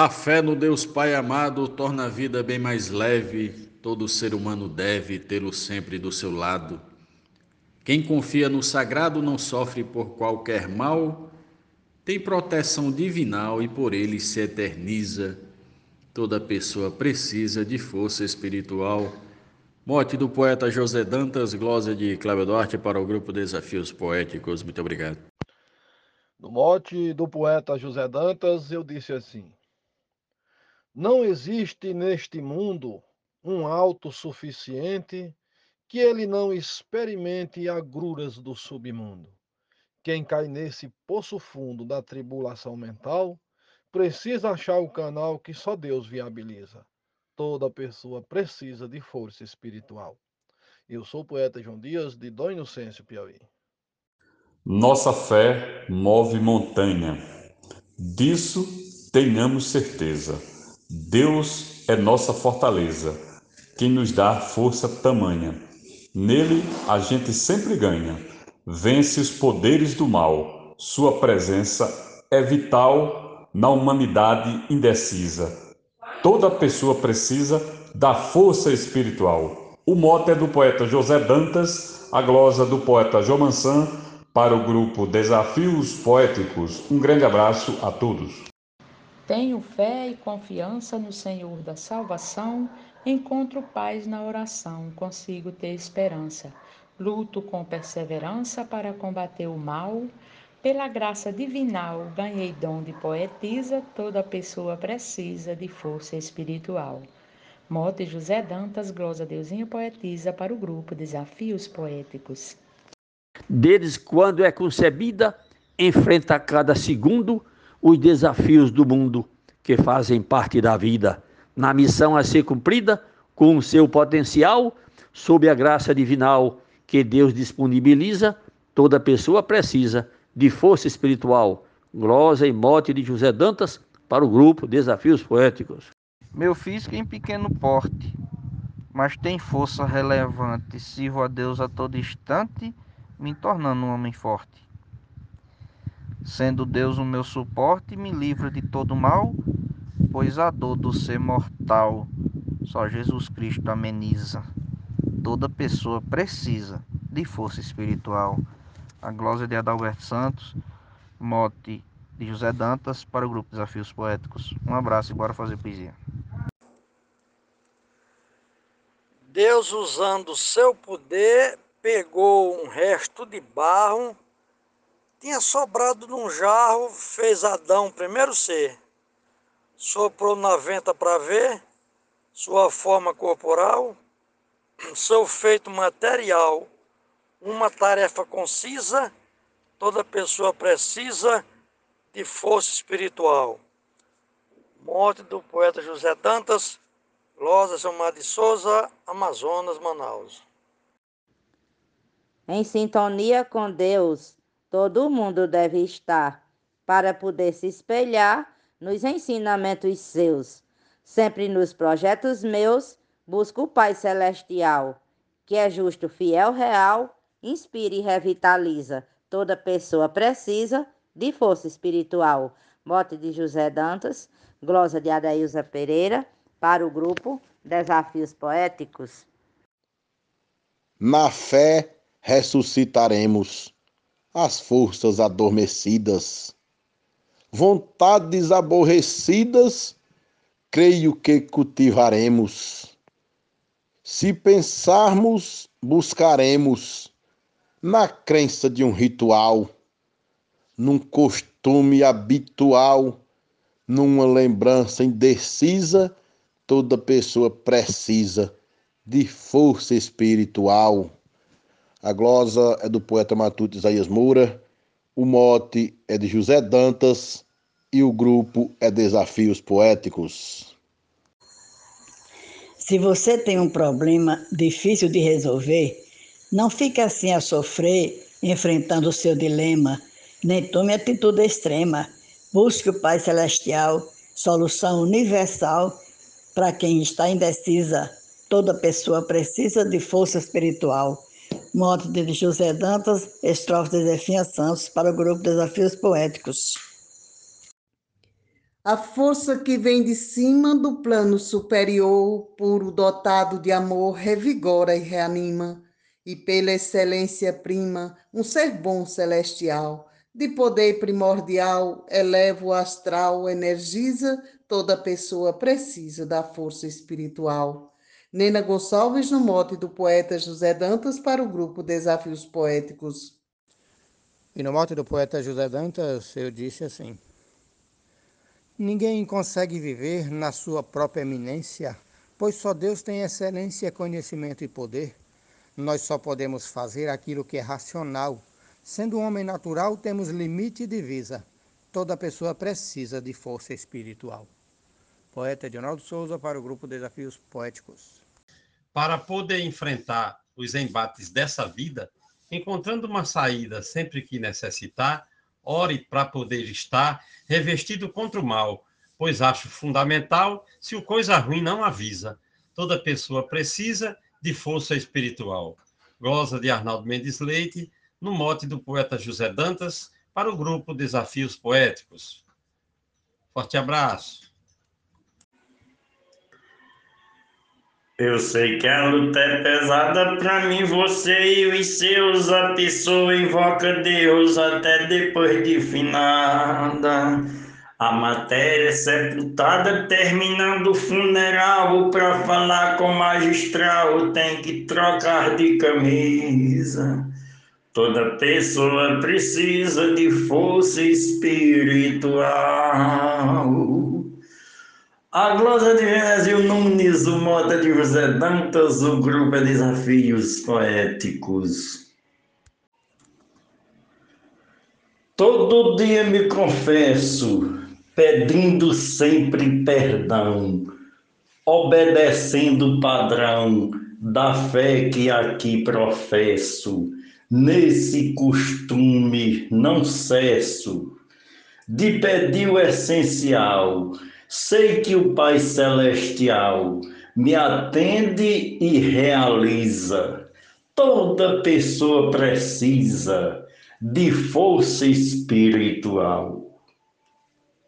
A fé no Deus Pai amado torna a vida bem mais leve, todo ser humano deve tê-lo sempre do seu lado. Quem confia no sagrado não sofre por qualquer mal, tem proteção divinal e por ele se eterniza. Toda pessoa precisa de força espiritual. Mote do poeta José Dantas, glória de Cláudio Duarte para o grupo Desafios Poéticos. Muito obrigado. No mote do poeta José Dantas, eu disse assim: não existe neste mundo um autossuficiente que ele não experimente agruras do submundo. Quem cai nesse poço fundo da tribulação mental precisa achar o canal que só Deus viabiliza. Toda pessoa precisa de força espiritual. Eu sou o poeta João Dias, de Dom Inocêncio, Piauí. Nossa fé move montanha. Disso tenhamos certeza. Deus é nossa fortaleza, quem nos dá força tamanha. Nele a gente sempre ganha, vence os poderes do mal. Sua presença é vital na humanidade indecisa. Toda pessoa precisa da força espiritual. O mote é do poeta José Dantas, a glosa do poeta João Mansan, para o grupo Desafios Poéticos. Um grande abraço a todos. Tenho fé e confiança no Senhor da salvação, encontro paz na oração, consigo ter esperança. Luto com perseverança para combater o mal. Pela graça divinal, ganhei dom de poetisa, toda pessoa precisa de força espiritual. Mote José Dantas, glosa Deusinha Poetisa para o grupo Desafios Poéticos. Deles, quando é concebida, enfrenta cada segundo os desafios do mundo que fazem parte da vida, na missão a ser cumprida com o seu potencial, sob a graça divinal que Deus disponibiliza, toda pessoa precisa de força espiritual. Glosa e mote de José Dantas para o grupo Desafios Poéticos. Meu físico em pequeno porte, mas tem força relevante. Sirvo a Deus a todo instante, me tornando um homem forte. Sendo Deus o meu suporte, me livra de todo mal, pois a dor do ser mortal só Jesus Cristo ameniza. Toda pessoa precisa de força espiritual. A glória de Adalberto Santos, mote de José Dantas para o grupo Desafios Poéticos. Um abraço e bora fazer poesia. Deus, usando seu poder, pegou um resto de barro tinha sobrado num jarro, fez Adão primeiro ser, soprou na venta para ver sua forma corporal, seu feito material, uma tarefa concisa, toda pessoa precisa de força espiritual. Morte do poeta José Dantas, Losa Silmar de Souza, Amazonas, Manaus. Em sintonia com Deus, todo mundo deve estar, para poder se espelhar nos ensinamentos seus. Sempre nos projetos meus, busco o Pai Celestial, que é justo, fiel, real, inspira e revitaliza. Toda pessoa precisa de força espiritual. Mote de José Dantas, glosa de Adailza Pereira, para o grupo Desafios Poéticos. Na fé ressuscitaremos as forças adormecidas. Vontades aborrecidas, creio que cultivaremos. Se pensarmos, buscaremos na crença de um ritual, num costume habitual, numa lembrança indecisa, toda pessoa precisa de força espiritual. A glosa é do poeta matuto Isaías Moura, o mote é de José Dantas e o grupo é Desafios Poéticos. Se você tem um problema difícil de resolver, não fique assim a sofrer enfrentando o seu dilema, nem tome atitude extrema. Busque o Pai Celestial, solução universal para quem está indecisa. Toda pessoa precisa de força espiritual. Mote de José Dantas, estrofe de Zefinha Santos, para o grupo Desafios Poéticos. a força que vem de cima do plano superior, puro dotado de amor, revigora e reanima, e pela excelência prima, um ser bom celestial, de poder primordial, eleva o astral, energiza, toda pessoa precisa da força espiritual. Nena Gonçalves, no mote do poeta José Dantas, para o grupo Desafios Poéticos. E no mote do poeta José Dantas, eu disse assim: Ninguém consegue viver na sua própria eminência, pois só Deus tem excelência, conhecimento e poder. Nós só podemos fazer aquilo que é racional. Sendo um homem natural, temos limite e divisa. Toda pessoa precisa de força espiritual. Poeta Edinaldo Souza para o grupo Desafios Poéticos. Para poder enfrentar os embates dessa vida, encontrando uma saída sempre que necessitar, ore para poder estar revestido contra o mal, pois acho fundamental se o coisa ruim não avisa. Toda pessoa precisa de força espiritual. Goza de Arnaldo Mendes Leite, no mote do poeta José Dantas, para o grupo Desafios Poéticos. Forte abraço. Eu sei que a luta é pesada pra mim, você e os seus. A pessoa invoca Deus até depois de finada. A matéria sepultada terminando o funeral. Pra falar com o magistral tem que trocar de camisa. Toda pessoa precisa de força espiritual. A glosa de Genésio Nunes, o Mota de José Dantas, o grupo é Desafios Poéticos. Todo dia me confesso, pedindo sempre perdão, obedecendo o padrão da fé que aqui professo. Nesse costume não cesso de pedir o essencial Sei que o Pai Celestial me atende e realiza. Toda pessoa precisa de força espiritual.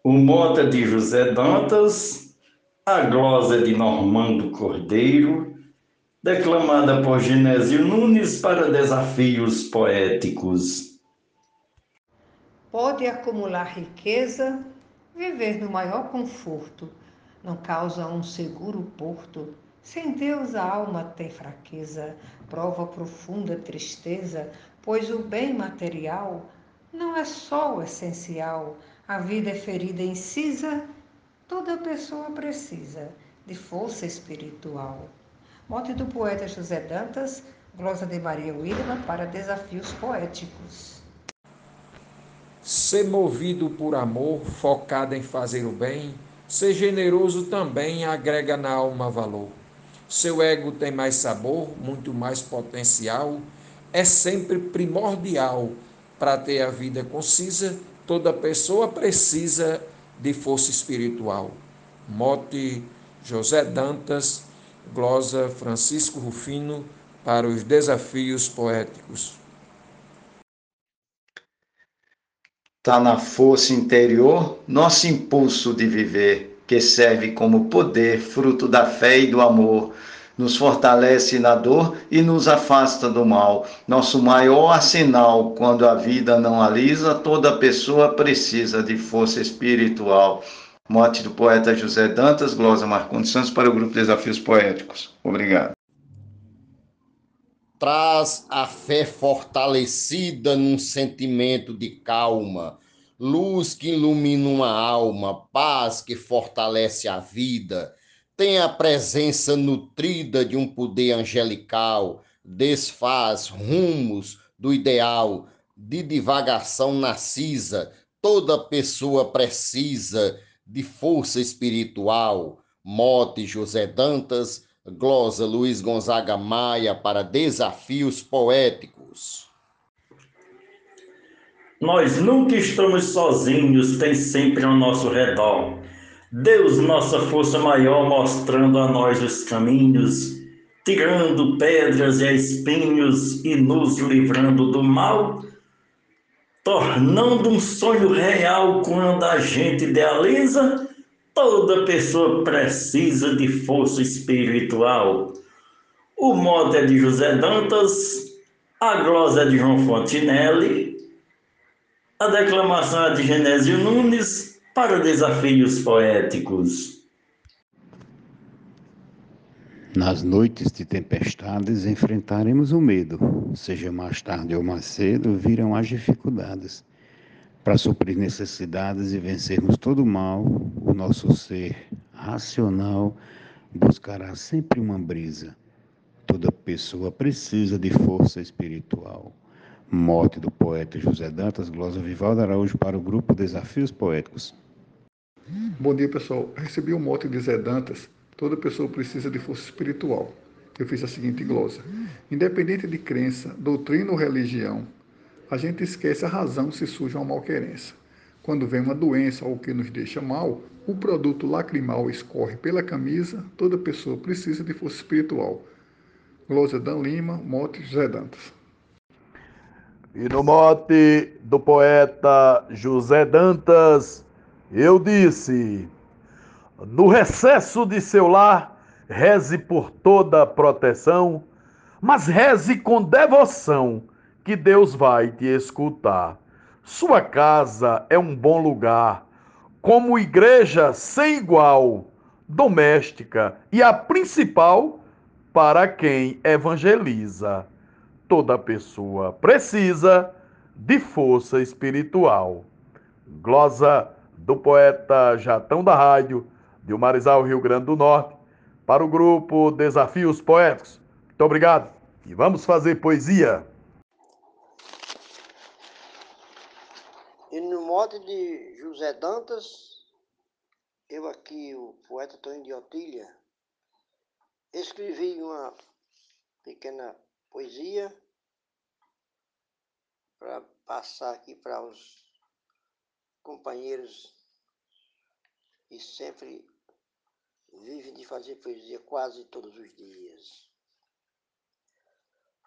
O Mota de José Dantas, a glosa de Normando Cordeiro, declamada por Genésio Nunes para desafios poéticos. Pode acumular riqueza Viver no maior conforto não causa um seguro porto. Sem Deus a alma tem fraqueza, prova profunda tristeza, pois o bem material não é só o essencial. A vida é ferida incisa, toda pessoa precisa de força espiritual. Mote do poeta José Dantas, glosa de Maria Wilma para desafios poéticos. Ser movido por amor, focado em fazer o bem, ser generoso também agrega na alma valor. Seu ego tem mais sabor, muito mais potencial, é sempre primordial para ter a vida concisa. Toda pessoa precisa de força espiritual. Mote José Dantas, glosa Francisco Rufino para os desafios poéticos. Está na força interior, nosso impulso de viver, que serve como poder, fruto da fé e do amor. Nos fortalece na dor e nos afasta do mal. Nosso maior arsenal, quando a vida não alisa, toda pessoa precisa de força espiritual. Mote do poeta José Dantas, Glosa Marcondes Santos, para o grupo Desafios Poéticos. Obrigado. Traz a fé fortalecida num sentimento de calma, luz que ilumina uma alma, paz que fortalece a vida. Tem a presença nutrida de um poder angelical, desfaz rumos do ideal, de divagação narcisa. Toda pessoa precisa de força espiritual. Mote José Dantas, glosa Luiz Gonzaga Maia para Desafios Poéticos. Nós nunca estamos sozinhos, tem sempre ao nosso redor. Deus, nossa força maior, mostrando a nós os caminhos, tirando pedras e espinhos e nos livrando do mal. tornando um sonho real quando a gente idealiza, toda pessoa precisa de força espiritual. O mote é de José Dantas, a glosa é de João Fontinelli, a declamação é de Genésio Nunes para desafios poéticos. Nas noites de tempestades enfrentaremos o medo, seja mais tarde ou mais cedo, virão as dificuldades. Para suprir necessidades e vencermos todo mal, o nosso ser racional buscará sempre uma brisa. Toda pessoa precisa de força espiritual. Morte do poeta José Dantas, glosa Vivaldo Araújo para o grupo Desafios Poéticos. Bom dia, pessoal. Recebi o mote de Zé Dantas Toda pessoa precisa de força espiritual. Eu fiz a seguinte glosa: Independente de crença, doutrina ou religião, a gente esquece a razão se surge uma malquerença. Quando vem uma doença ou que nos deixa mal, o produto lacrimal escorre pela camisa, toda pessoa precisa de força espiritual. Glosa Dan Lima, mote José Dantas. E no mote do poeta José Dantas, eu disse. No recesso de seu lar, reze por toda proteção, mas reze com devoção, que Deus vai te escutar. Sua casa é um bom lugar, como igreja sem igual, doméstica e a principal para quem evangeliza. Toda pessoa precisa de força espiritual. Glosa do poeta Jatão da Rádio de Marizal, Rio Grande do Norte, para o grupo Desafios Poéticos. Muito obrigado e vamos fazer poesia. E mote de José Dantas, eu aqui, o poeta Tony de Otília, escrevi uma pequena poesia para passar aqui para os companheiros e sempre vive de fazer poesia quase todos os dias.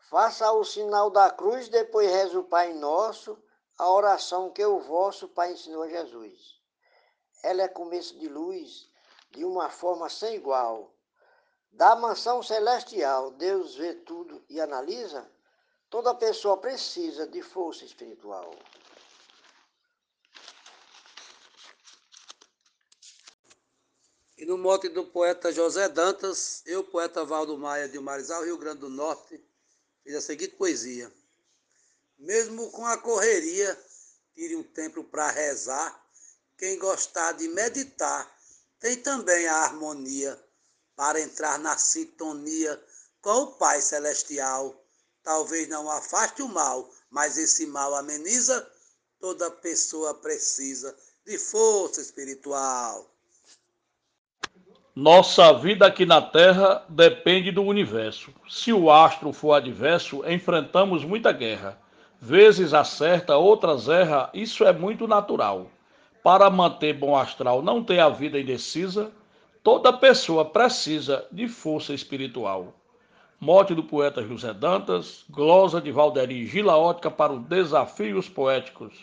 Faça o sinal da cruz, depois reza o Pai Nosso, a oração que o vosso Pai ensinou a Jesus. Ela é começo de luz, de uma forma sem igual. Da mansão celestial, Deus vê tudo e analisa. Toda pessoa precisa de força espiritual. E no mote do poeta José Dantas, eu, poeta Valdo Maia de Marizal, Rio Grande do Norte, fiz a seguinte poesia. Mesmo com a correria, tire um tempo para rezar. Quem gostar de meditar, tem também a harmonia para entrar na sintonia com o Pai Celestial. Talvez não afaste o mal, mas esse mal ameniza. Toda pessoa precisa de força espiritual. Nossa vida aqui na Terra depende do universo. Se o astro for adverso, enfrentamos muita guerra. Vezes acerta, outras erra, isso é muito natural. Para manter bom astral, não ter a vida indecisa, toda pessoa precisa de força espiritual. Morte do poeta José Dantas, glosa de Valderi Gilaótica para os desafios poéticos.